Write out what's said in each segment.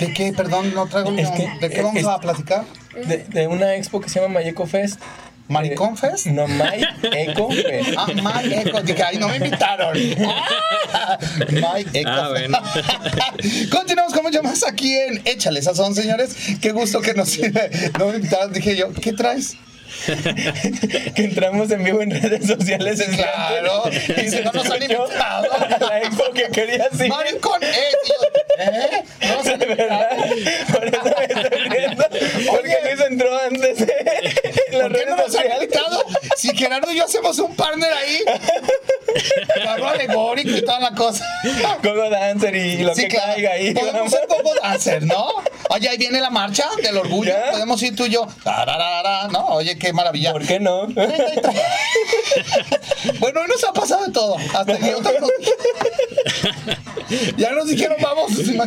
¿De qué? Perdón, no traigo Es que- ¿De qué vamos es- a platicar? De, de una expo que se llama Mayeco Fest. ¿Maricón Fest? No, My Eco Fest. Ah, Mike Eco. Dije, ay, no me invitaron. Ah, Mike Eco. Ah, bueno. Continuamos con mucho más aquí en Échale Sazón, señores. Qué gusto que nos no me invitaron. Dije yo, ¿qué traes? que entramos en vivo en redes sociales. en Claro. Y si no nos han invitado. a La expo que quería así. Maricón, eh, tío. ¿Eh? No han De verdad. Por eso me estoy riendo. Porque Luis entró antes en las ¿Por qué redes no nos han sociales. invitado? Si Gerardo y yo hacemos un partner ahí. Carro alegórico y toda la cosa. Gogo Dancer y lo Sí, que claro. caiga ahí. Podemos ser como dancer, ¿no? Oye, ahí viene la marcha del orgullo. Ya. Podemos ir tú y yo. Tararara, ¿no? Oye, qué maravilla. ¿Por qué no? bueno, hoy nos ha pasado de todo. Hasta que otros nos- Ya nos dijeron, vamos. No,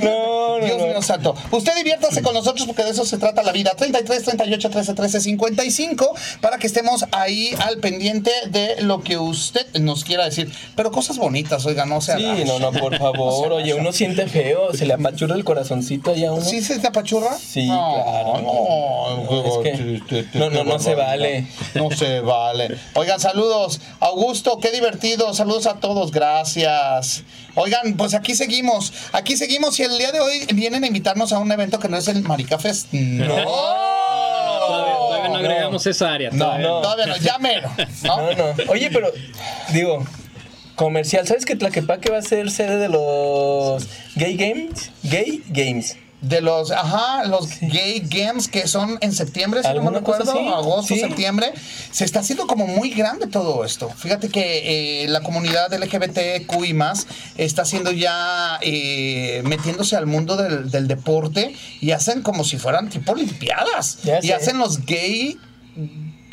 no, Dios no. mío santo. Usted diviértase con nosotros porque de eso se trata la vida. 33, 38, 13, 13, 55 para que estemos ahí al pendiente de lo que usted nos quiera decir. Pero cosas bonitas, oiga, no sea. Sí, no, no, por favor. Oye, uno siente feo, se le apachurra el corazoncito allá a uno. ¿Sí se te apachurra? Sí, no, claro. No, Es que no, no, no se vale. No se vale. Oigan, saludos. Augusto, qué divertido. Saludos a todos, gracias. Oigan, pues aquí seguimos. Aquí seguimos y el día de hoy vienen a invitarnos a un evento que no es el Marica Fest. No. No no. agregamos esa área. No, todavía no, todavía no, ya mero. ¿no? No, no. Oye, pero, digo, comercial, ¿sabes que Tlaquepaque va a ser sede de los Gay Games? Gay Games. De los, ajá, los gay games que son en septiembre, si no me ¿Alguna cosa recuerdo, agosto, Sí. septiembre, se está haciendo como muy grande todo esto. Fíjate que eh, la comunidad LGBTQ y más está haciendo ya, eh, metiéndose al mundo del, del deporte y hacen como si fueran tipo olimpiadas. Ya y sé. hacen los gay,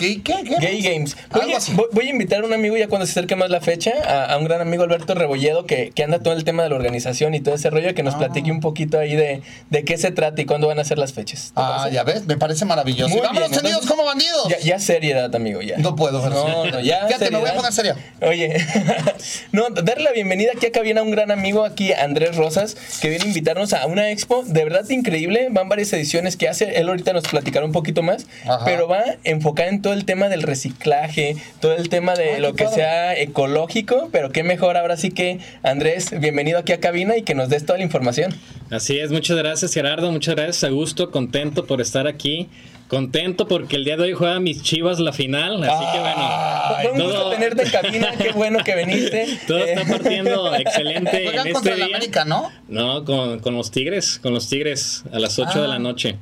gay, ¿qué? ¿Qué? Gay Games. Oye, así. voy, voy a invitar a un amigo ya cuando se acerque más la fecha, a, a un gran amigo Alberto Rebolledo, que, que anda todo el tema de la organización y todo ese rollo, que nos Ah. platique un poquito ahí de, de qué se trata y cuándo van a ser las fechas. ¿Te Ah, parece? ya ves, me parece maravilloso. Muy vámonos bien, entonces- como bandidos. Ya, ya seriedad, amigo, ya. No puedo. No, no, ya. Fíjate, me voy a seriedad. poner serio. Oye, no, darle la bienvenida aquí acá viene a un gran amigo aquí, Andrés Rosas, que viene a invitarnos a una expo de verdad increíble. Van varias ediciones que hace. Él ahorita nos platicará un poquito más, Ajá. pero va enfocada en todo el tema del reciclaje, todo el tema de Ay, lo qué que padre. sea ecológico. Pero qué mejor ahora sí que, Andrés, bienvenido aquí a cabina y que nos des toda la información. Así es, muchas gracias Gerardo, muchas gracias Augusto, contento por estar aquí, contento porque el día de hoy juega mis chivas la final, así que Ay, Fue un bueno, gusto todo, tenerte en cabina, qué bueno que viniste. todo Eh, está partiendo excelente en Juegan este contra el día. América, ¿no? No, con, con los Tigres, con los Tigres a las 8 de Ah. la noche.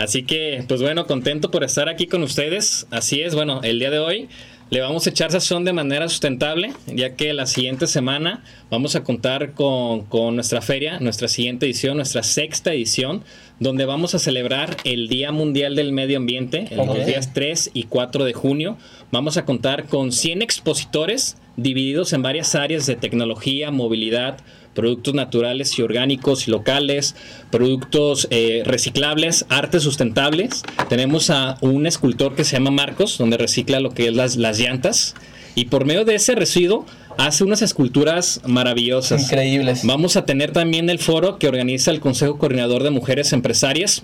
Así que, pues bueno, contento por estar aquí con ustedes. Así es, bueno, el día de hoy le vamos a echar sazón de manera sustentable, ya que la siguiente semana vamos a contar con, con nuestra feria, nuestra siguiente edición, nuestra sexta edición, donde vamos a celebrar el Día Mundial del Medio Ambiente, en los días 3 y 4 de junio. Vamos a contar con 100 expositores divididos en varias áreas de tecnología, movilidad, productos naturales y orgánicos y locales, productos eh, reciclables, artes sustentables. Tenemos a un escultor que se llama Marcos, donde recicla lo que es las, las llantas. Y por medio de ese residuo hace unas esculturas maravillosas. Increíbles. Vamos a tener también el foro que organiza el Consejo Coordinador de Mujeres Empresarias.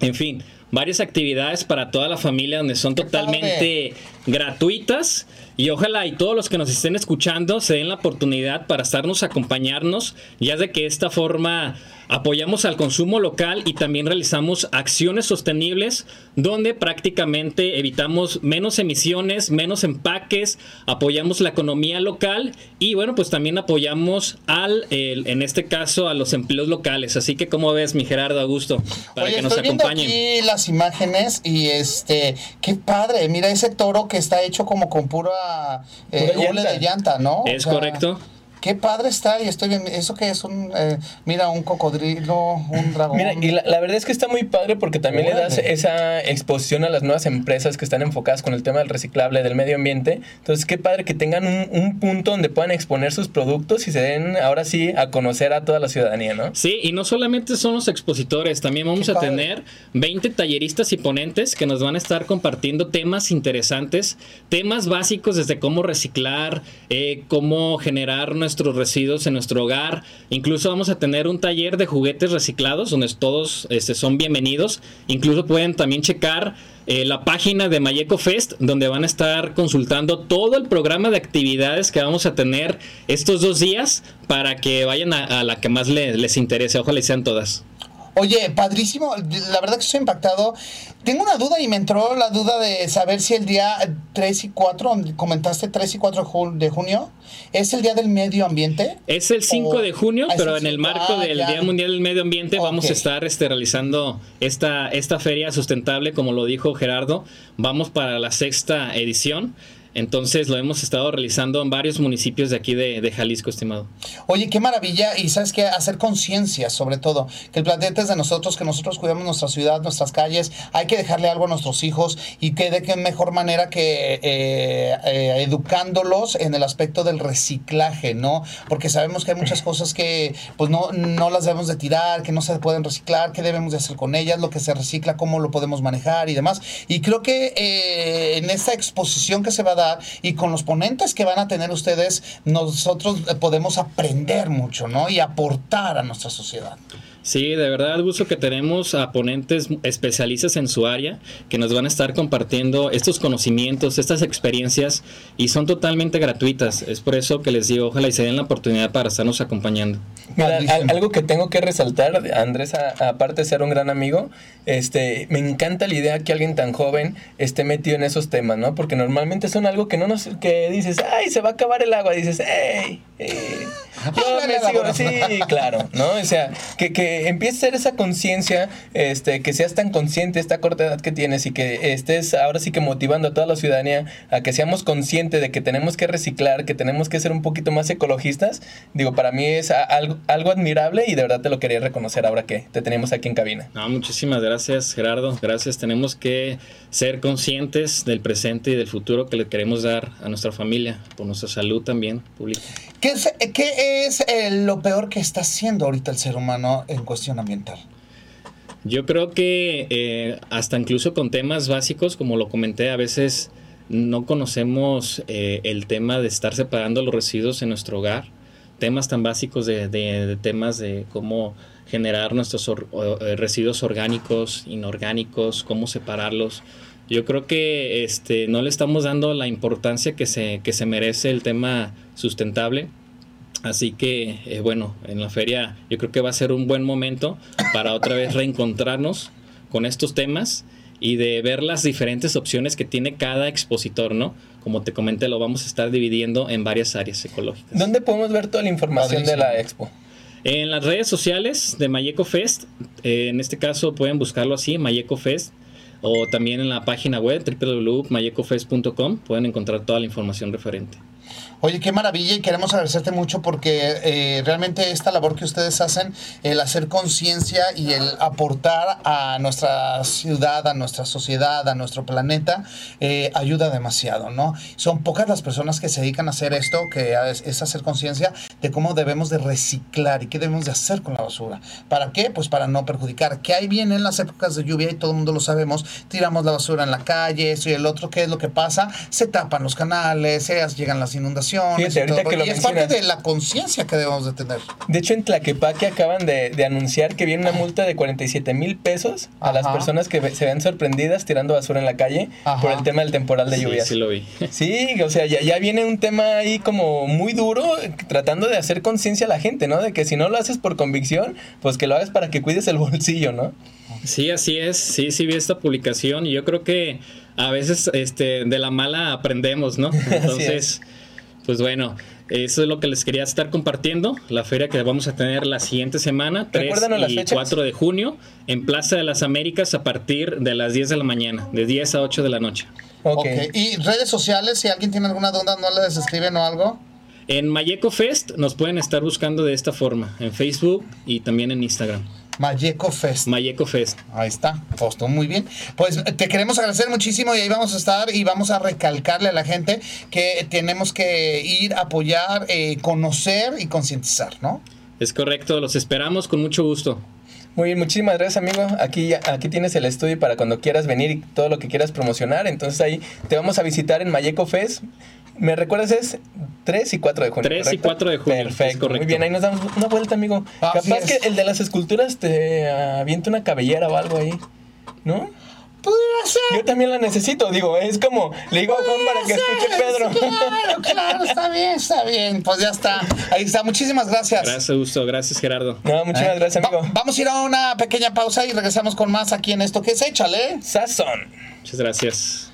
En fin, varias actividades para toda la familia donde son totalmente gratuitas y ojalá y todos los que nos estén escuchando se den la oportunidad para estarnos acompañarnos, ya de que de esta forma apoyamos al consumo local y también realizamos acciones sostenibles donde prácticamente evitamos menos emisiones, menos empaques, apoyamos la economía local y bueno, pues también apoyamos al, el- en este caso, a los empleos locales. Así que, ¿cómo ves, mi Gerardo Augusto? Para Oye, que nos estoy viendo acompañen. aquí las imágenes y este, qué padre, mira ese toro que está hecho como con pura, eh, Pura hule llanta. de llanta, ¿no? Es correcto. Qué padre está y estoy viendo, eso que es un, eh, mira, un cocodrilo, un dragón. Mira, y la, la verdad es que está muy padre porque también le das esa exposición a las nuevas empresas que están enfocadas con el tema del reciclable, del medio ambiente. Entonces, qué padre que tengan un, un punto donde puedan exponer sus productos y se den ahora sí a conocer a toda la ciudadanía, ¿no? Sí, y no solamente son los expositores, también vamos Qué a padre. tener 20 talleristas y ponentes que nos van a estar compartiendo temas interesantes, temas básicos desde cómo reciclar, eh, cómo generar nuestro nuestros residuos en nuestro hogar. Incluso vamos a tener un taller de juguetes reciclados donde todos este, son bienvenidos. Incluso pueden también checar eh, la página de Mayeco Fest, donde van a estar consultando todo el programa de actividades que vamos a tener estos dos días para que vayan a, la que más les interese. Ojalá sean todas. Oye, padrísimo. La verdad que estoy impactado. Tengo una duda y me entró la duda de saber si el día 3 y 4, comentaste 3 y 4 de junio, ¿es el día del medio ambiente? Es el 5 de junio, pero en el marco ah, del Día Mundial del Medio Ambiente vamos a estar este, realizando esta, esta feria sustentable, como lo dijo Gerardo. Vamos para la sexta edición. Entonces lo hemos estado realizando en varios municipios de aquí de, Jalisco, estimado. Oye, qué maravilla. Y sabes que hacer conciencia, sobre todo, que el planeta es de nosotros, que nosotros cuidamos nuestra ciudad, nuestras calles. Hay que dejarle algo a nuestros hijos y que de qué mejor manera que eh, eh, educándolos en el aspecto del reciclaje, ¿no? Porque sabemos que hay muchas cosas que pues no, no las debemos de tirar, que no se pueden reciclar, qué debemos de hacer con ellas, lo que se recicla, cómo lo podemos manejar y demás. Y creo que eh, en esta exposición que se va a y con los ponentes que van a tener ustedes, nosotros podemos aprender mucho, ¿no? Y aportar a nuestra sociedad. Sí, de verdad, gusto que tenemos a ponentes especialistas en su área que nos van a estar compartiendo estos conocimientos, estas experiencias y son totalmente gratuitas. Es por eso que les digo, ojalá y se den la oportunidad para estarnos acompañando. Mira, algo que tengo que resaltar, Andrés, aparte de ser un gran amigo, este, me encanta la idea que alguien tan joven esté metido en esos temas, ¿no? Porque normalmente son algo que no nos, que dices, ay, se va a acabar el agua, dices, hey, yo me sigo, sí, claro, ¿no? O sea, que, que empiece a ser esa conciencia, este, que seas tan consciente esta corta edad que tienes y que estés ahora sí que motivando a toda la ciudadanía a que seamos conscientes de que tenemos que reciclar, que tenemos que ser un poquito más ecologistas, digo, para mí es algo, algo admirable y de verdad te lo quería reconocer ahora que te tenemos aquí en cabina. No, muchísimas gracias, Gerardo. Gracias. Tenemos que ser conscientes del presente y del futuro que le queremos dar a nuestra familia, por nuestra salud también pública. ¿Qué qué es eh, lo peor que está haciendo ahorita el ser humano en cuestión ambiental? Yo creo que eh, hasta incluso con temas básicos, como lo comenté, a veces no conocemos eh, el tema de estar separando los residuos en nuestro hogar. Temas tan básicos de, temas de cómo generar nuestros residuos orgánicos, inorgánicos, cómo separarlos. Yo creo que este, no le estamos dando la importancia que se, que se merece el tema sustentable. Así que, eh, bueno, en la feria yo creo que va a ser un buen momento para otra vez reencontrarnos con estos temas y de ver las diferentes opciones que tiene cada expositor, ¿no? Como te comenté, lo vamos a estar dividiendo en varias áreas ecológicas. ¿Dónde podemos ver toda la información de la expo? En las redes sociales de Mayeco Fest, eh, en este caso pueden buscarlo así, Mayeco Fest, o también en la página web www.mayecofest.com pueden encontrar toda la información referente. Oye, qué maravilla y queremos agradecerte mucho porque eh, realmente esta labor que ustedes hacen, el hacer conciencia y el aportar a nuestra ciudad, a nuestra sociedad, a nuestro planeta, eh, ayuda demasiado, ¿no? Son pocas las personas que se dedican a hacer esto, que es, hacer conciencia de cómo debemos de reciclar y qué debemos de hacer con la basura. ¿Para qué? Pues para no perjudicar. Que ahí vienen las épocas de lluvia y todo el mundo lo sabemos, tiramos la basura en la calle, esto y el otro, ¿qué es lo que pasa? Se tapan los canales, llegan las inundaciones y, es parte de la conciencia que debemos de tener. De hecho, en Tlaquepaque acaban de, anunciar que viene una multa de 47 mil pesos a las personas que se ven sorprendidas tirando basura en la calle por el tema del temporal de lluvias. Sí, lo vi. Sí, o sea, ya, ya viene un tema ahí como muy duro tratando de hacer conciencia a la gente, ¿no? De que si no lo haces por convicción, pues que lo hagas para que cuides el bolsillo, ¿no? Sí, así es. Sí, sí vi esta publicación y yo creo que a veces este, de la mala aprendemos, ¿no? Entonces pues bueno, eso es lo que les quería estar compartiendo. La feria que vamos a tener la siguiente semana, 3 y 4 de junio, en Plaza de las Américas a partir de las 10 de la mañana, de 10 a 8 de la noche. Okay. ¿Y redes sociales? Si alguien tiene alguna duda, ¿no les escriben o algo? En Mayeco Fest nos pueden estar buscando de esta forma, en Facebook y también en Instagram. Mayeco Fest. Mayeco Fest. Ahí está, postó muy bien. Pues te queremos agradecer muchísimo y ahí vamos a estar y vamos a recalcarle a la gente que tenemos que ir, apoyar, eh, conocer y concientizar, ¿no? Es correcto, los esperamos con mucho gusto. Muy bien, muchísimas gracias amigo. Aquí, aquí tienes el estudio para cuando quieras venir y todo lo que quieras promocionar. Entonces ahí te vamos a visitar en Mayeco Fest ¿Me recuerdas? Es 3 y 4 de junio. 3 y ¿correcto? 4 de junio, es Perfecto. correcto. Muy bien, ahí nos damos una vuelta, amigo. Así Capaz es. que el de las esculturas te avienta una cabellera o algo ahí. ¿No? Pudiera ser. Yo también la necesito, digo, es como, le digo a Juan para que escuche Pedro. Claro, claro, está bien, está bien. Pues ya está. Ahí está. Muchísimas gracias. Gracias, Gusto. Gracias, Gerardo. No, muchísimas Eh, gracias, va- amigo. vamos a ir a una pequeña pausa y regresamos con más aquí en esto que es Échale. Sazón. Muchas gracias.